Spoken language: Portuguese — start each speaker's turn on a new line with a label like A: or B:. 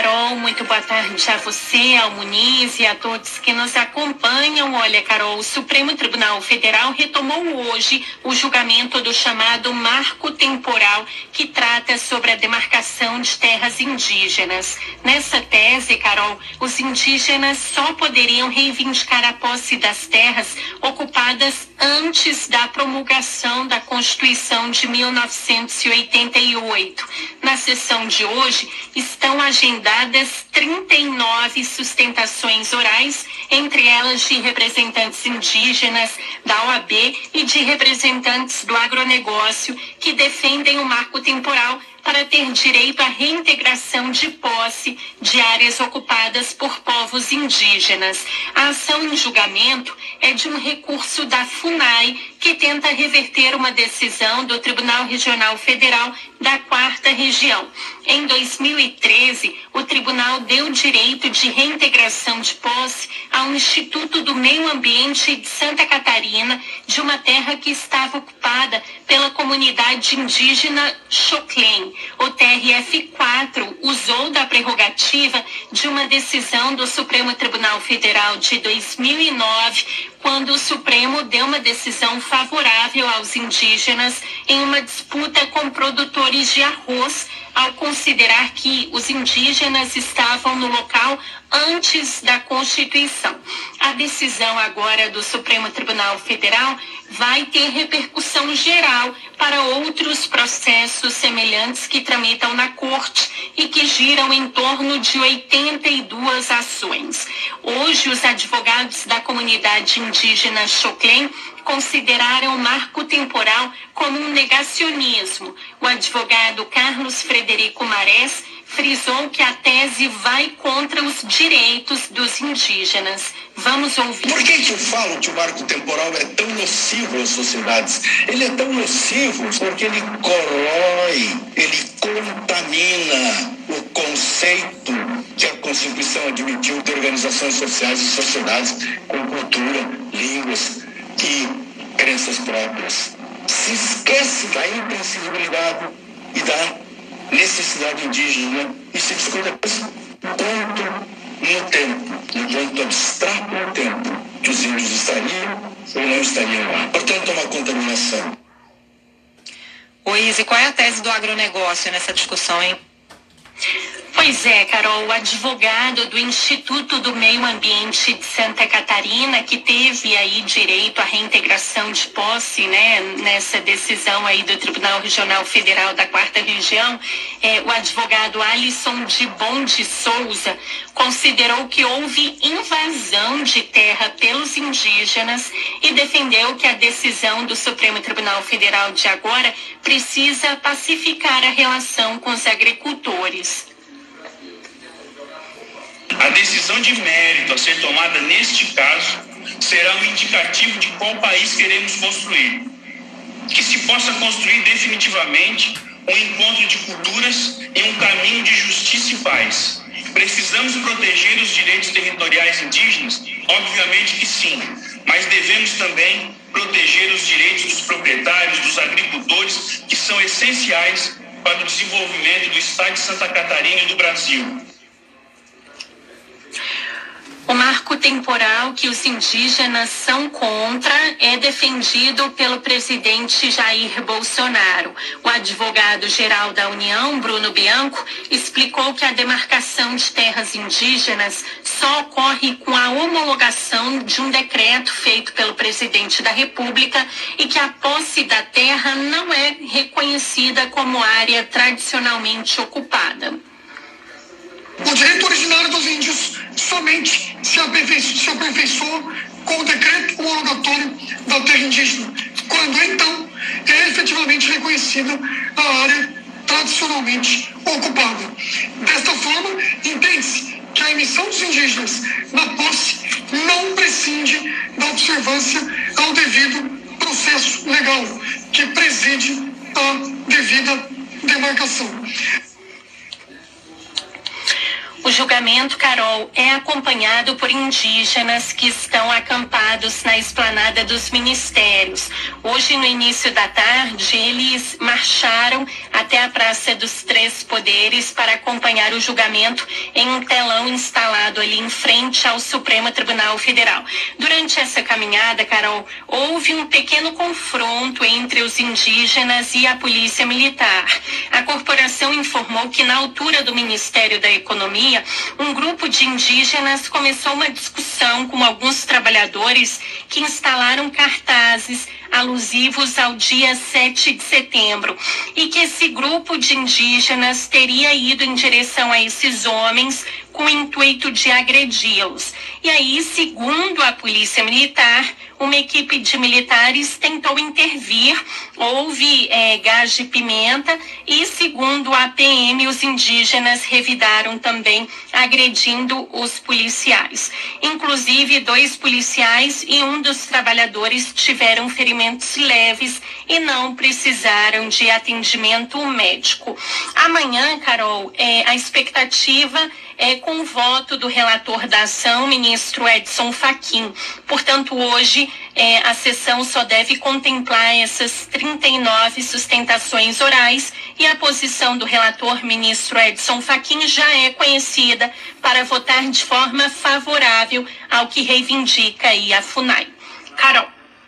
A: Carol, muito boa tarde a você, ao Muniz e a todos que nos acompanham. Olha, Carol, o Supremo Tribunal Federal retomou hoje o julgamento do chamado Marco Temporal, que trata sobre a demarcação de terras indígenas. Nessa tese, Carol, os indígenas só poderiam reivindicar a posse das terras ocupadas antes da promulgação da Constituição de 1988. Na sessão de hoje, estão agendadas 39 sustentações orais, entre elas de representantes indígenas, da OAB e de representantes do agronegócio, que defendem o marco temporal para ter direito à reintegração de posse de áreas ocupadas por povos indígenas. A ação em julgamento é de um recurso da FUNAI que tenta reverter uma decisão do Tribunal Regional Federal da Quarta Região. Em 2013, o tribunal deu direito de reintegração de posse ao Instituto do Meio Ambiente de Santa Catarina de uma terra que estava ocupada pela comunidade indígena Choclen. O TRF4 usou da prerrogativa de uma decisão do Supremo Tribunal Federal de 2009, quando o Supremo deu uma decisão favorável aos indígenas em uma disputa com produtores de arroz, ao considerar que os indígenas estavam no local antes da Constituição. A decisão agora do Supremo Tribunal Federal vai ter repercussão geral para outros processos semelhantes que tramitam na Corte e que giram em torno de 82 ações. Hoje, os advogados da comunidade indígena Choclen consideraram o marco temporal como um negacionismo. O advogado Carlos Frederico Marés frisou que a tese vai contra os direitos dos indígenas. Vamos ouvir.
B: Por que, que eu falo que o marco temporal é tão nocivo às sociedades? Ele é tão nocivo porque ele corrói, ele contamina o conceito que a Constituição admitiu de organizações sociais e sociedades com cultura, línguas e crenças próprias. Se esquece da imprescindibilidade e da necessidade indígena e se discute quanto no tempo, no ponto abstrato no tempo, que os índios estariam ou não estariam lá. Portanto, é uma contaminação.
C: Oi, e qual é a tese do agronegócio nessa discussão, hein?
A: Pois é, Carol, o advogado do Instituto do Meio Ambiente de Santa Catarina, que teve aí direito à reintegração de posse, né, nessa decisão aí do Tribunal Regional Federal da Quarta Região, é, o advogado Alisson de Bom de Souza considerou que houve invasão de terra pelos indígenas e defendeu que a decisão do Supremo Tribunal Federal de agora precisa pacificar a relação com os agricultores.
D: A decisão de mérito a ser tomada neste caso será um indicativo de qual país queremos construir. Que se possa construir definitivamente um encontro de culturas em um caminho de justiça e paz. Precisamos proteger os direitos territoriais indígenas? Obviamente que sim, mas devemos também proteger os direitos dos proprietários, dos agricultores, que são essenciais para o desenvolvimento do Estado de Santa Catarina e do Brasil.
A: O marco temporal que os indígenas são contra é defendido pelo presidente Jair Bolsonaro. O advogado-geral da União, Bruno Bianco, explicou que a demarcação de terras indígenas só ocorre com a homologação de um decreto feito pelo presidente da República e que a posse da terra não é reconhecida como área tradicionalmente ocupada.
E: O direito originário dos índios somente se aperfeiçoa, se aperfeiçoa com o decreto homologatório da terra indígena, quando então é efetivamente reconhecida a área tradicionalmente ocupada. Desta forma, entende-se que a emissão dos indígenas na posse não prescinde da observância ao devido processo legal que preside a devida demarcação.
A: O julgamento, Carol, é acompanhado por indígenas que estão acampados na esplanada dos ministérios. Hoje, no início da tarde, eles marcharam até a Praça dos Três Poderes para acompanhar o julgamento em um telão instalado ali em frente ao Supremo Tribunal Federal. Durante essa caminhada, Carol, houve um pequeno confronto entre os indígenas e a Polícia Militar. A corporação informou que, na altura do Ministério da Economia, um grupo de indígenas começou uma discussão com alguns trabalhadores que instalaram cartazes alusivos ao dia 7 de setembro e que esse grupo de indígenas teria ido em direção a esses homens com o intuito de agredi-los. E aí, segundo a Polícia Militar, uma equipe de militares tentou intervir, houve é, gás de pimenta e, segundo a PM, os indígenas revidaram também, agredindo os policiais. Inclusive, dois policiais e um dos trabalhadores tiveram ferimentos leves e não precisaram de atendimento médico. Amanhã, Carol, é, a expectativa é, com o voto do relator da ação, ministro Edson Fachin. Portanto, hoje é, a sessão só deve contemplar essas 39 sustentações orais e a posição do relator, ministro Edson Fachin, já é conhecida para votar de forma favorável ao que reivindica a FUNAI. Carol.